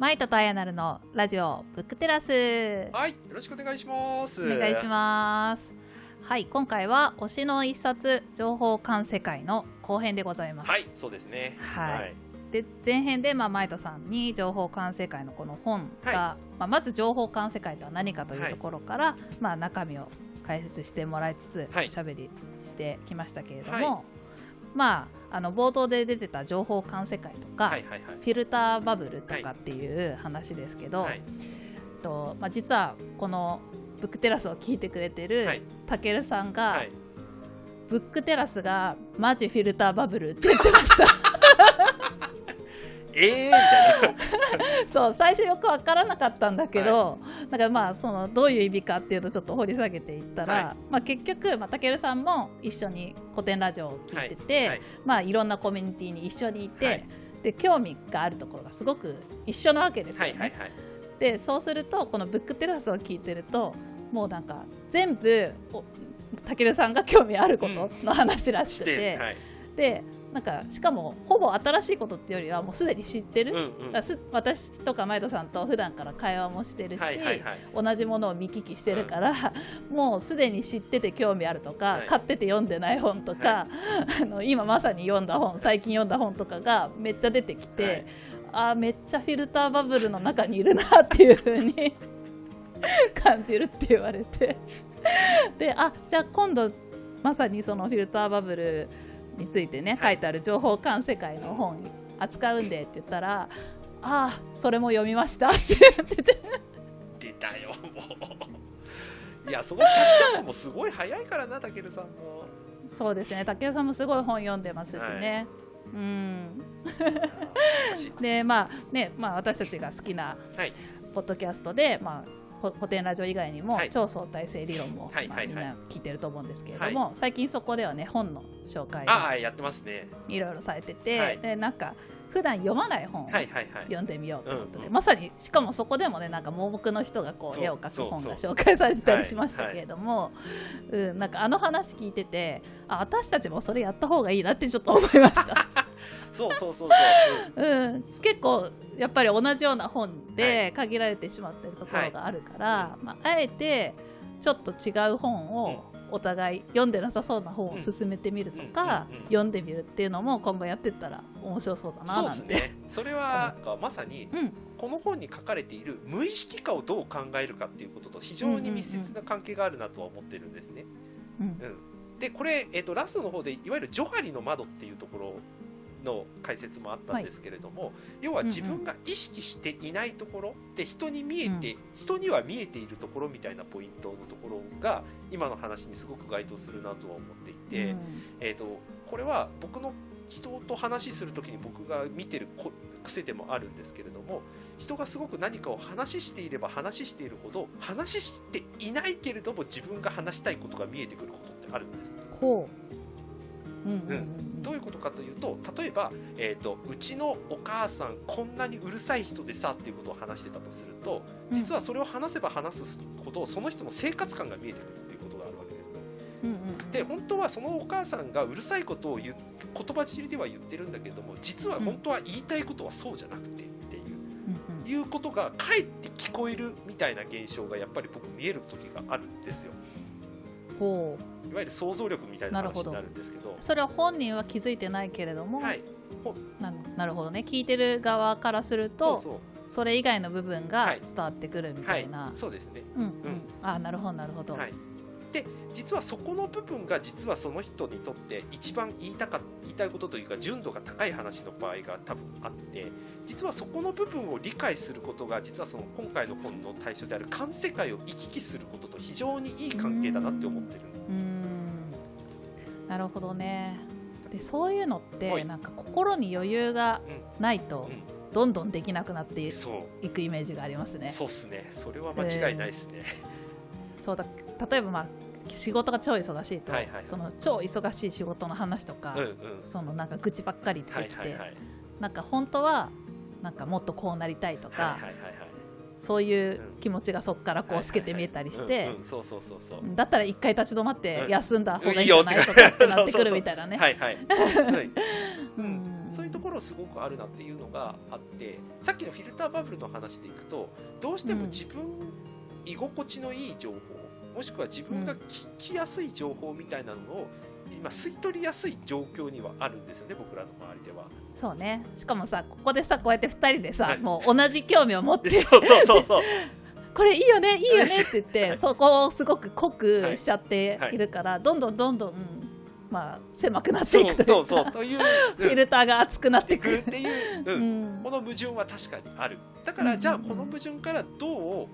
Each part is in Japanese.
マイトとアヤナルのラジオブックテラス。はいよろしくお願いします。お願いします。はい今回は推しの一冊情報館世界の後編でございます。はいそうですね。はい。で前編で、まあ、マイトさんに情報館世界のこの本が、はい、まあ、まず情報館世界とは何かというところから、はい、まあ、中身を解説してもらいつつ、はい、おしゃべりしてきましたけれども、まあ、あの冒頭で出てた情報館世界とか、はいはいはい、フィルターバブルとかっていう話ですけど、はい、とまあ、実はこのブックテラスを聞いてくれてるたけるさんが、はい、ブックテラスがマジフィルターバブルって言ってました。えーみたいな。そう最初よく分からなかったんだけど、はい、だからまあそのどういう意味かっていうとちょっと掘り下げていったら、はい。まあ、結局、まあ、たけるさんも一緒に古典ラジオを聞いてて、はい。はい。まあ、いろんなコミュニティに一緒にいて、はい、で興味があるところがすごく一緒なわけですよね。はいはいはい、でそうするとこのブックテラスを聞いてるともうなんか全部たけるさんが興味あることの話らしくて、うんはい、でなんかしかもほぼ新しいことっていうよりはもうすでに知ってる、うんうん、私とか前田さんと普段から会話もしてるし、はいはいはい、同じものを見聞きしてるから、うん、もうすでに知ってて興味あるとか、はい、買ってて読んでない本とか、はい、あの今まさに読んだ本最近読んだ本とかがめっちゃ出てきて、はい、あめっちゃフィルターバブルの中にいるなっていうふうに 感じるって言われて。であじゃあ今度まさにそのフィルターバブルについてね書い。てある情報館世界の本扱うんでって言ったら「ああそれも読みました」って言ってて。出たよもう。いやそのキャッチアップもすごい早いからなたけるさんも。そうですね。たけるさんもすごい本読んでますしね、はい。うん、でまあね、まあ、私たちが好きなポッドキャストで、まあ、古典ラジオ以外にも、超相対性理論も、まあ、みんな聞いてると思うんですけれども、最近そこではね本の紹介あやってますね。いろいろされてて、でなんか普段読まない本を読んでみようということで、まさにしかもそこでもねなんか盲目の人がこう絵を描く本が紹介されてたりしましたけれども、うん、なんかあの話聞いててあ私たちもそれやった方がいいなってちょっと思いました。そうそうそうそう、うん、結構やっぱり同じような本で限られてしまってるところがあるから、はい、まあ、あえてちょっと違う本をお互い読んでなさそうな本を進めてみるとか、読んでみるっていうのも今後やってったら面白そうだななんて、ね、それはまさに、この本に書かれている無意識化をどう考えるかっていうことと非常に密接な関係があるなとは思ってるんですね。うん、うん、でこれ、えーと、ラストの方でいわゆるジョハリの窓っていうところの解説もあったんですけれども、はい、要は自分が意識していないところで人に見えて、うん、人には見えているところみたいなポイントのところが今の話にすごく該当するなとは思っていて、うん、えーと、これは僕の人と話する時に僕が見てる癖でもあるんですけれども人がすごく何かを話していれば話しているほど話していないけれども自分が話したいことが見えてくることってあるんです。ほううんどういうことかというと例えば、えーと、うちのお母さんこんなにうるさい人でさっていうことを話してたとすると実はそれを話せば話すほどその人の生活感が見えてくるっていうことがあるわけです、うんうん、で本当はそのお母さんがうるさいことを言言葉尻では言ってるんだけども実は本当は言いたいことはそうじゃなくてっていう、うんうん、いうことがかえって聞こえるみたいな現象がやっぱり僕見える時があるんですよ。ほう。いわゆる想像力みたいな話になるんですけど。それは本人は気づいてないけれども、はい、ななるほどね。聞いてる側からするとそれ以外の部分が伝わってくるみたいな、はい。はい、そうですね、うん。うん、あなるほどなるほど、はい、で実はそこの部分が実はその人にとって一番言いたか言いたいことというか純度が高い話の場合が多分あって実はそこの部分を理解することが実はその今回の本の対象である環世界を行き来することと非常にいい関係だなって思ってる。うん。なるほどね。でそういうのってなんか心に余裕がないと、どんどんできなくなっていくイメージがありますね。そうっすね。それは間違いないですね。えー、そうだ。例えばまあ仕事が超忙しいと、はいはいはい、その超忙しい仕事の話とか、うんうん、そのなんか愚痴ばっかり出てきて、はいはいはい、なんか本当はなんかもっとこうなりたいとか、はいはいはいはい、そういう気持ちがそこからこう透けて見えたりしてだったら一回立ち止まって休んだ方がいいんじゃないとかってなってくるみたいなね。そういうところろすごくあるなっていうのがあってさっきのフィルターバブルの話でいくとどうしても自分、居心地のいい情報もしくは自分が聞きやすい情報みたいなのを今吸い取りやすい状況にはあるんですよね僕らの周りでは。そうね。しかもさここでさこうやって2人でさ、はい、もう同じ興味を持って。そうそうそうそう。これいいよねいいよねって言って、はい、そこをすごく濃くしちゃっているから、はい、どんどんどんどん、まあ、狭くなっていくというか。フィルターが厚くなっていく。っていう、うん、この矛盾は確かにある。だから、じゃあこの矛盾からどう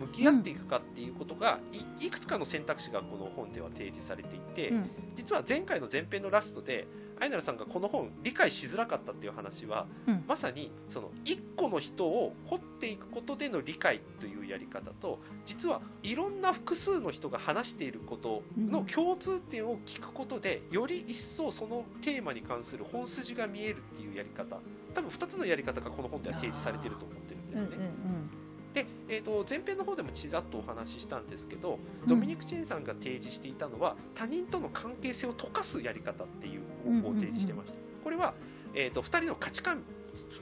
向き合っていくかっていうことが、いいくつかの選択肢がこの本では提示されていて、実は前回の前編のラストでアイナルさんがこの本理解しづらかったっていう話は、うん、まさにその一個の人を掘っていくことでの理解というやり方と実はいろんな複数の人が話していることの共通点を聞くことで、より一層そのテーマに関する本筋が見えるっていうやり方。多分2つのやり方がこの本では提示されていると思ってるんですね。うんうんうんで、えーと、前編の方でもちらっとお話ししたんですけど、ドミニク・チェンさんが提示していたのは他人との関係性を溶かすやり方っていう方法を提示してました。これは、えーと、2人の価値観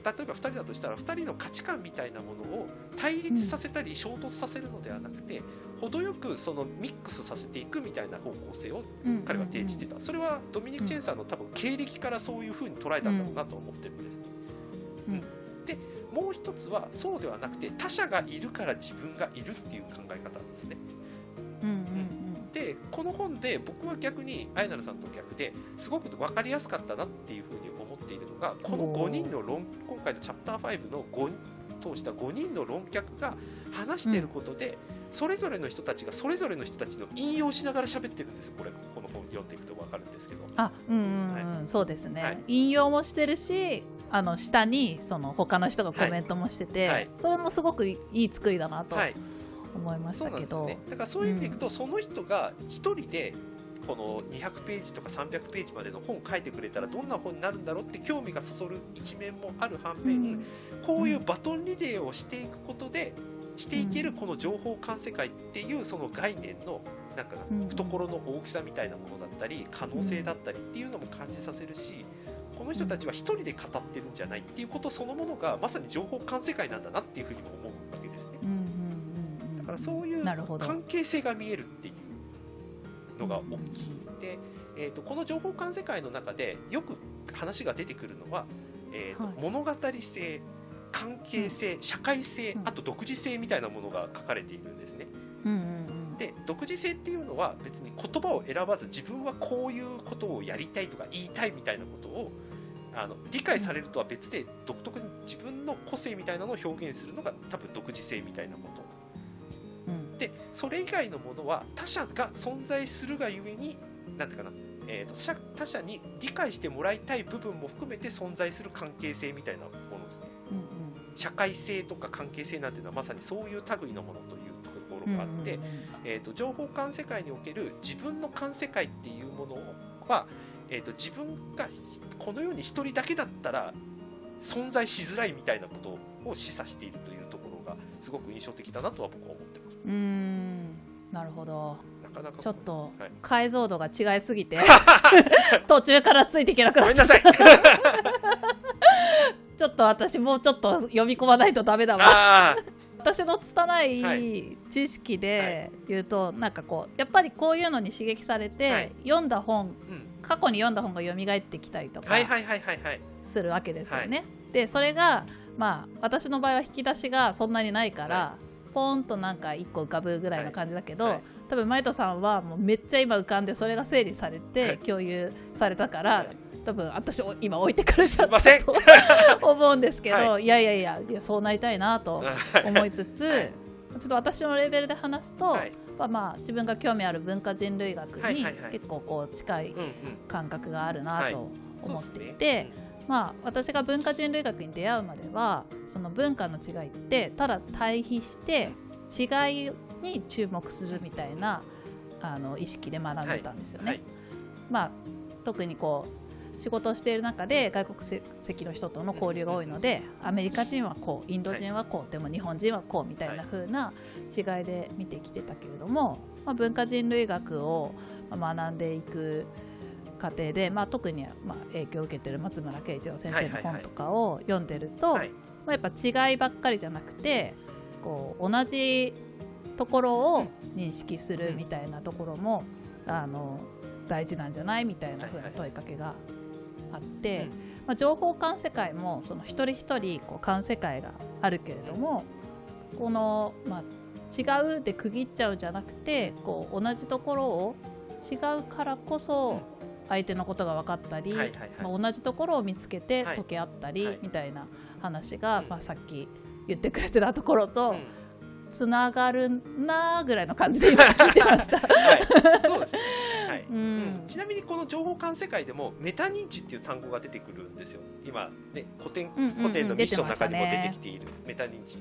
例えば2人だとしたら2人の価値観みたいなものを対立させたり衝突させるのではなくて、程よくそのミックスさせていくみたいな方向性を彼は提示してた、それはドミニク・チェンさんの多分経歴からそういうふうに捉えたんだろうなと思ってるんです。うん。でもう一つはそうではなくて他者がいるから自分がいるっていう考え方なんですね。うんうんうん、でこの本で僕は逆にあやなるさんと逆ですごく分かりやすかったなっていうふうに思っているのがこの5人の論今回のチャプター5の5通した5人の論客が話していることで、うん、それぞれの人たちがそれぞれの人たちの引用しながら喋ってるんですこれこの本読んでいくと分かるんですけど。あうんうん、うん。はい、そうですね、はい、引用もしてるしあの下にその他の人がコメントもしてて、はい、それもすごくいい作りだなと思いましたけど、ね、だからそういう意味でいくと、うん、その人が一人でこの200ページとか300ページまでの本を書いてくれたらどんな本になるんだろうって興味がそそる一面もある反面、うん、こういうバトンリレーをしていくことでしていけるこの情報管世界っていうその概念のなんか懐の大きさみたいなものだったり可能性だったりっていうのも感じさせるし。この人たちは1人で語ってるんじゃないっていうことそのものがまさに情報管世界なんだなっていうふうにも思うわけですね。だからそういう関係性が見えるっていうのが大きい。で、えーと、この情報管世界の中でよく話が出てくるのは、えーと、はい、物語性関係性、社会性、あと独自性みたいなものが書かれているんですね。うんうんうん、で独自性っていうのは別に言葉を選ばず自分はこういうことをやりたいとか言いたいみたいなことをあの理解されるとは別で独特に自分の個性みたいなのを表現するのが多分独自性みたいなこと、うん、でそれ以外のものは他者が存在するがゆえに何ていうかな、えーと、他者に理解してもらいたい部分も含めて存在する関係性みたいなものですね、うんうん、社会性とか関係性なんていうのはまさにそういう類のものというところがあって、うんうんうん、えーと、情報間世界における自分の間世界っていうものは、えーと自分がこの世に1人だけだったら存在しづらいみたいなことを示唆しているというところがすごく印象的だなとは僕は思ってます。うん。なるほど。なかなか。ちょっと解像度が違いすぎて 途中からついていけなくなっちゃった。ちょっと私もうちょっと読み込まないとダメだわ。私の拙い知識で言うと、はい、なんかこうやっぱりこういうのに刺激されて、はい、読んだ本、うん過去に読んだ本が蘇ってきたりとかするわけですよね。でそれがまあ私の場合は引き出しがそんなにないから、はい、ポーンとなんか1個浮かぶぐらいの感じだけど、はい。はい、多分マイトさんはもうめっちゃ今浮かんでそれが整理されて共有されたから、多分私今置いてかれちゃったと 思うんですけど、い、やいやいやいやそうなりたいなと思いつつ、ちょっと私のレベルで話すと、ぱまあ自分が興味ある文化人類学に結構こう近い感覚があるなと思っていて。まあ、私が文化人類学に出会うまではその文化の違いってただ対比して違いに注目するみたいなあの意識で学んでたんですよね。はい。はい、まあ、特にこう仕事をしている中で外国籍の人との交流が多いのでアメリカ人はこうインド人はこうでも日本人はこうみたいな風な違いで見てきてたけれども、まあ、文化人類学を学んでいく過程で、まあ、特にまあ影響を受けてる松村慶一郎先生の本とかを読んでると、まあ、やっぱ違いばっかりじゃなくてこう同じところを認識するみたいなところも、あの大事なんじゃないみたいなふうな問いかけがあって、まあ、情報管世界もその一人一人こう管世界があるけれどもこの、まあ、違うで区切っちゃうんじゃなくてこう同じところを違うからこそ相手のことが分かったり、まあ、同じところを見つけて溶け合ったりみたいな話が、まあ、さっき言ってくれてたところと。つながるなぐらいの感じで今聞いてました。はい、そうですね。はい。うん、ちなみにこの情報管世界でもメタ認知っていう単語が出てくるんですよ。今ね古典古典のミッションの中にも出てきているメタ認知。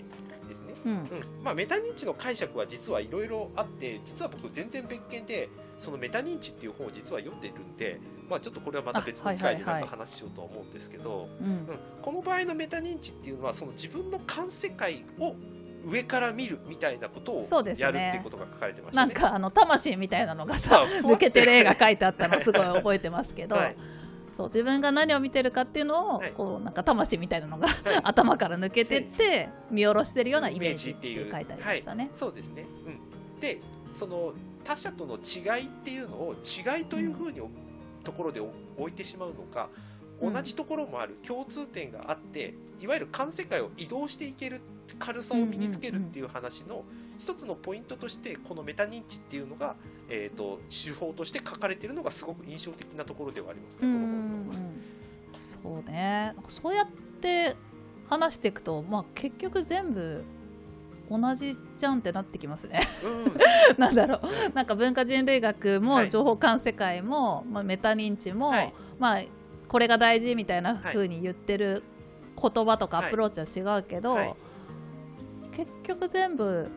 うん、うん、まあ、メタ認知の解釈は実はいろいろあって実は僕全然別件でそのメタ認知っていう本を実は読んでるんで、まあ、ちょっとこれはまた別の機会でなんか話しようと思うんですけど、この場合のメタ認知っていうのはその自分の感世界を上から見るみたいなことをやるっていうことが書かれてました、ね、なんかあの魂みたいなのがさ抜けてる絵が書いてあったのすごい覚えてますけど、はい、そう自分が何を見てるかっていうのを、はい、こうなんか魂みたいなのが、はい、頭から抜けてって見下ろしてるようなイメージっていう書いてありましたね。そうですね、うん、でその他者との違いっていうのを違いというふうに、ところで置いてしまうのか同じところもある共通点があっていわゆる環世界を移動していける軽さを身につけるっていう話の一つのポイントとしてこのメタ認知っていうのが、えーと、手法として書かれているのがすごく印象的なところではありますね、この本。は。そうね。そうやって話していくと、まあ、結局全部同じじゃんってなってきますね。うん、なんだろう、うん、なんか文化人類学も情報管世界も、はい、まあ、メタ認知も、はい、まあ、これが大事みたいな風に言ってる言葉とかアプローチは違うけど、はい、結局全部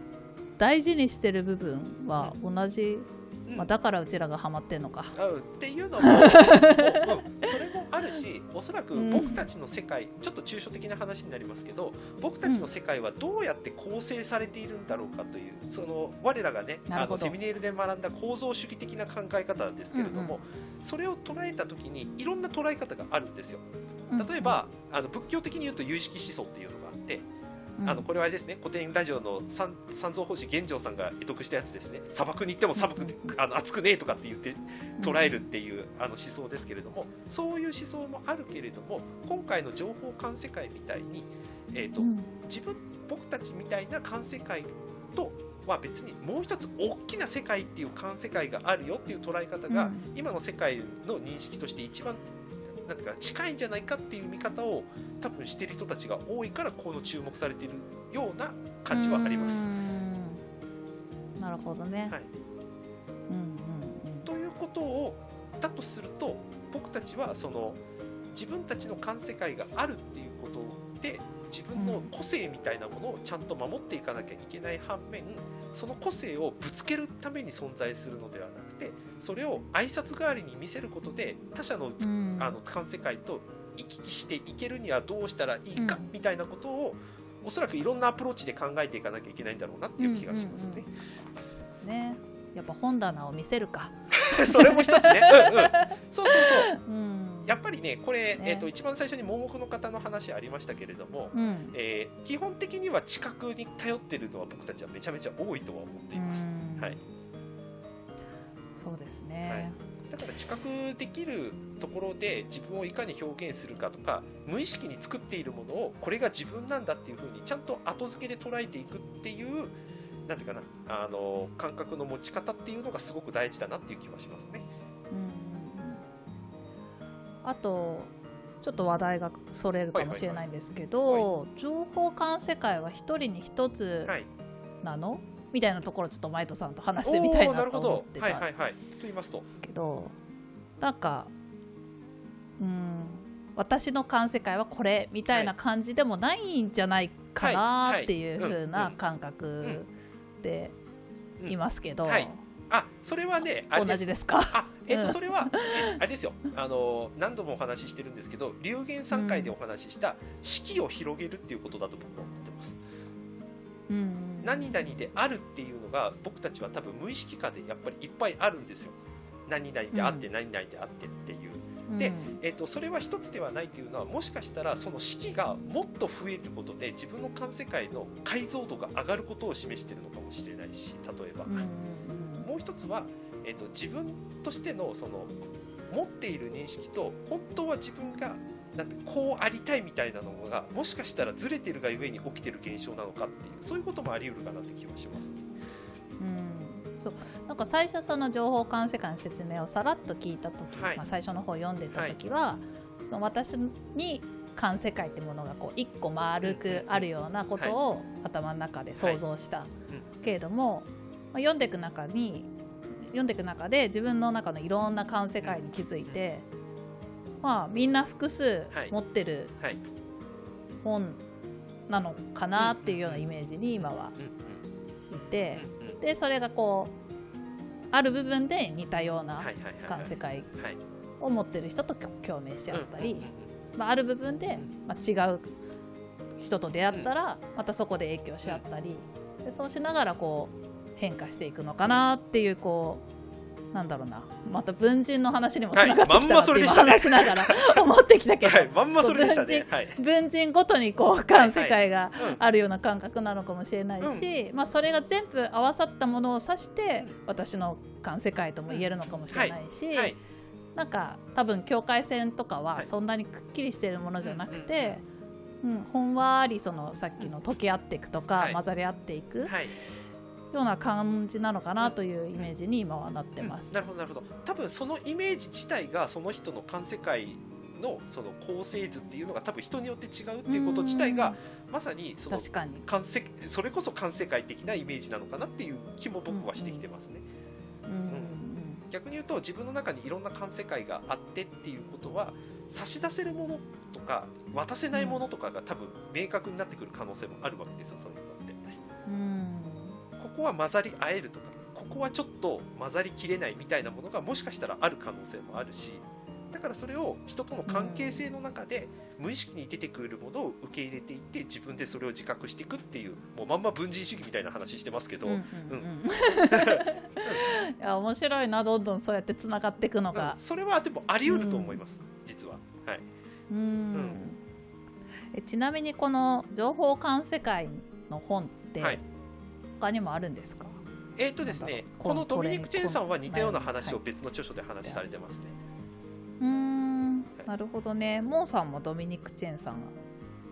大事にしてる部分は同じ、うん、まあ、だからうちらがハマってんのか。うん、っていうのも うん、それもあるし おそらく僕たちの世界、ちょっと抽象的な話になりますけど僕たちの世界はどうやって構成されているんだろうかというその我らがねあのセミネールで学んだ構造主義的な考え方ですけれども、うんうん、それを捉えた時にいろんな捉え方があるんですよ。例えば、あの仏教的に言うと有意識思想っていうのがあって。あのこれはあれですね古典ラジオの三三蔵法師玄奘さんが得得したやつですね。砂漠に行っても寒く、あの暑くねえとかって言って捉えるっていうあの思想ですけれどもそういう思想もあるけれども今回の情報観世界みたいに、えーと自分僕たちみたいな観世界とは別にもう一つ大きな世界っていう観世界があるよっていう捉え方が、今の世界の認識として一番なんていうか近いんじゃないかっていう見方を多分してる人たちが多いからこの注目されているような感じはあります。なるほどね、はい。うんうんうん、ということをだとすると僕たちはその自分たちの環世界があるっていうことで自分の個性みたいなものをちゃんと守っていかなきゃいけない反面その個性をぶつけるために存在するのではなくてそれを挨拶代わりに見せることで他者の,、あの環世界と行き来していけるにはどうしたらいいかみたいなことを、おそらくいろんなアプローチで考えていかなきゃいけないんだろうなっていう気がしますね。ですね。やっぱ本棚を見せるか。それも一つね。うんうん。そうそうそう。うんやっぱりね、これ、ね、えーと、一番最初に盲目の方の話ありましたけれども、うん、えー、基本的には知覚に頼ってるのは僕たちはめちゃめちゃ多いとは思っています。はい、そうですね、はい、だから知覚できるところで自分をいかに表現するかとか無意識に作っているものをこれが自分なんだっていうふうにちゃんと後付けで捉えていくっていうなんていうかなあの感覚の持ち方っていうのがすごく大事だなっていう気はしますね。あとちょっと話題がそれるかもしれないんですけど、情報管世界は一人に一つなの、はい、みたいなところちょっとマイトさんと話してみたいなと思ってたんですけど。なんかうん私の感世界はこれみたいな感じでもないんじゃないかなっていう風な感覚でいますけど。あそれはね同じですか？あえっと、それは、えあれですよ。あの何度もお話ししてるんですけど流言3回でお話しした式を広げるっていうことだと僕は思ってます、うん、何々であるっていうのが僕たちは多分無意識化でやっぱりいっぱいあるんですよ。何々であって何々であってっていう。で、えーと、それは一つではないというのはもしかしたらその式がもっと増えることで自分の環世界の解像度が上がることを示しているのかもしれないし例えば、もう一つは、えーと、自分としてのその持っている認識と本当は自分がなんてこうありたいみたいなのがもしかしたらずれてるがゆえに起きてる現象なのかっていうそういうこともあり得るかなって気はします、ね。そう。なんか最初その情報管世界の説明をさらっと聞いた時、はい、まあ、最初の方読んでた時は、はい、その私に環世界ってものがこう一個丸くあるようなことを頭の中で想像した、けれども、まあ、読んでいく中に読んでいく中で自分の中のいろんな環世界に気づいて、まあ、みんな複数持ってる本なのかなっていうようなイメージに今はいて。でそれがこうある部分で似たような環世界を持ってる人と共鳴し合ったり、まあ、ある部分で、まあ、違う人と出会ったらまたそこで影響し合ったりでそうしながらこう変化していくのかなっていうこうなんだろうな。また文人の話にもつながってきたなって話しながら 思ってきたけど、はい、まんまそれでしたね、はい、文人ごとにこう感世界があるような感覚なのかもしれないし、まあ、それが全部合わさったものを指して私の感世界とも言えるのかもしれないし、なんか多分境界線とかはそんなにくっきりしているものじゃなくて、うん、ほんわりそのさっきの溶け合っていくとか、混ざり合っていく。ような感じなのかなというイメージに今はなってます。うん、なるほどなるほど。多分そのイメージ自体がその人の環世界のその構成図っていうのが多分人によって違うっていうこと自体がまさにその環世それこそ環世界的なイメージなのかなっていう気も僕はしてきてますね。うん、うん、逆に言うと自分の中にいろんな環世界があってっていうことは差し出せるものとか渡せないものとかが多分明確になってくる可能性もあるわけですよそういうのって。うんこは混ざり合えるとかここはちょっと混ざりきれないみたいなものがもしかしたらある可能性もあるしだからそれを人との関係性の中で無意識に出てくるものを受け入れていって自分でそれを自覚していくっていうもうまんま文人主義みたいな話してますけど、うん いや面白いなどんどんそうやってつながっていくのが、うん、それはでもあり得ると思います、うん、実は。はい。うん、えちなみにこの情報管世界の本って、はい他にもあるんですか？えっ、ー、とですねこのドミニク・チェンさんは似たような話を別の著書で話されてますね、はい、うんなるほどね。モーさんもドミニク・チェンさん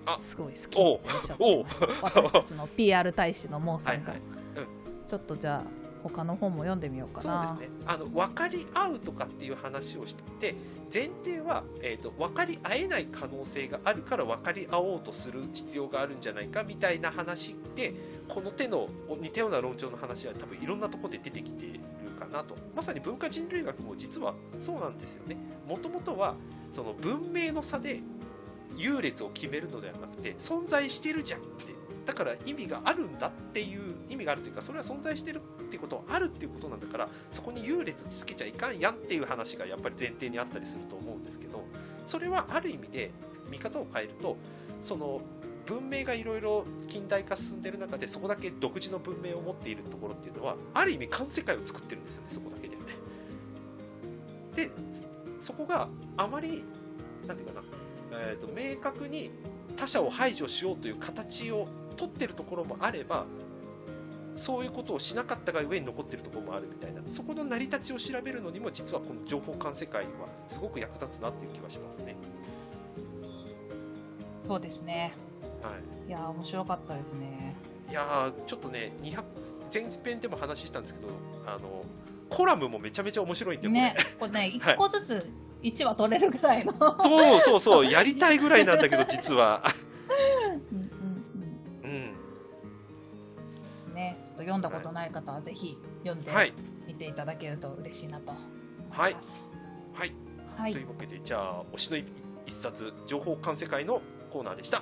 がすごい好きおっしゃって私たちの PR 大使のモーさんが、はいはい。うん、ちょっとじゃあ他の本も読んでみようかな。そうですね。あの分かり合うとかっていう話をしてて前提は、えーと、分かり合えない可能性があるから分かり合おうとする必要があるんじゃないかみたいな話でこの手の似たような論調の話は多分いろんなところで出てきているかなと。まさに文化人類学も実はそうなんですよね。もともとはその文明の差で優劣を決めるのではなくて存在してるじゃんって。だから意味があるんだっていう意味があるというかそれは存在してるっていうことはあるっていうことなんだからそこに優劣つけちゃいかんやんっていう話がやっぱり前提にあったりすると思うんですけどそれはある意味で見方を変えるとその文明がいろいろ近代化進んでる中でそこだけ独自の文明を持っているところっていうのはある意味環世界を作ってるんですよねそこだけで。でそこがあまり何て言うかな、えーと明確に他者を排除しようという形を取ってるところもあればそういうことをしなかったが上に残ってるところもあるみたいなそこの成り立ちを調べるのにも実はこの情報管世界はすごく役立つなっていう気はしますね。そうですね。はい。いや面白かったですね。いやちょっとね200前編でも話したんですけどあのコラムもめちゃめちゃ面白いんでねこれね 1個ずつ1話取れるぐらいの、はい、そうそうそうやりたいぐらいなんだけど 実は。と読んだことない方はぜひ読んでみていただけると嬉しいなと思います。はい、はい、というわけでじゃあ推しの一冊情報管世界のコーナーでした。